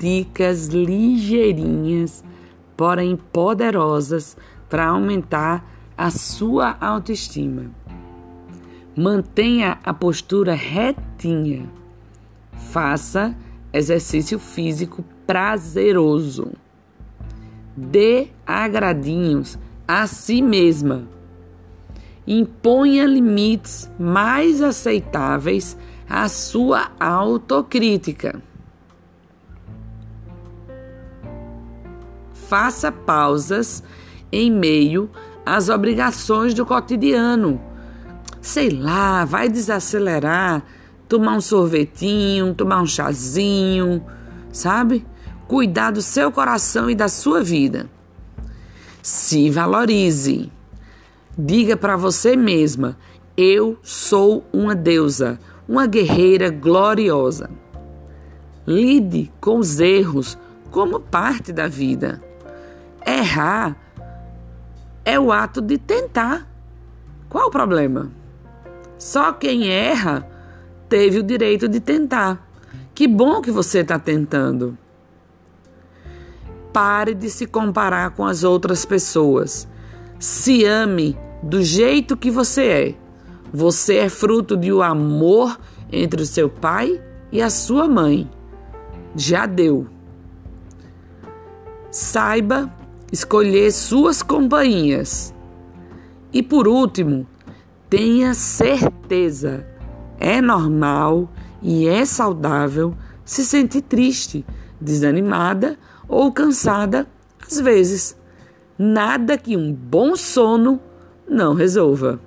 dicas ligeirinhas, porém poderosas para aumentar a sua autoestima. Mantenha a postura retinha. Faça exercício físico prazeroso. Dê agradinhos a si mesma. Imponha limites mais aceitáveis à sua autocrítica. Faça pausas em meio às obrigações do cotidiano. Sei lá, vai desacelerar, tomar um sorvetinho, tomar um chazinho, sabe? Cuidar do seu coração e da sua vida. Se valorize. Diga para você mesma: eu sou uma deusa, uma guerreira gloriosa. Lide com os erros como parte da vida. Errar é o ato de tentar. Qual o problema? Só quem erra teve o direito de tentar. Que bom que você está tentando. Pare de se comparar com as outras pessoas. Se ame do jeito que você é. Você é fruto de um amor entre o seu pai e a sua mãe. Já deu. Saiba escolher suas companhias. E por último, tenha certeza: é normal e é saudável se sentir triste, desanimada ou cansada às vezes. Nada que um bom sono não resolva.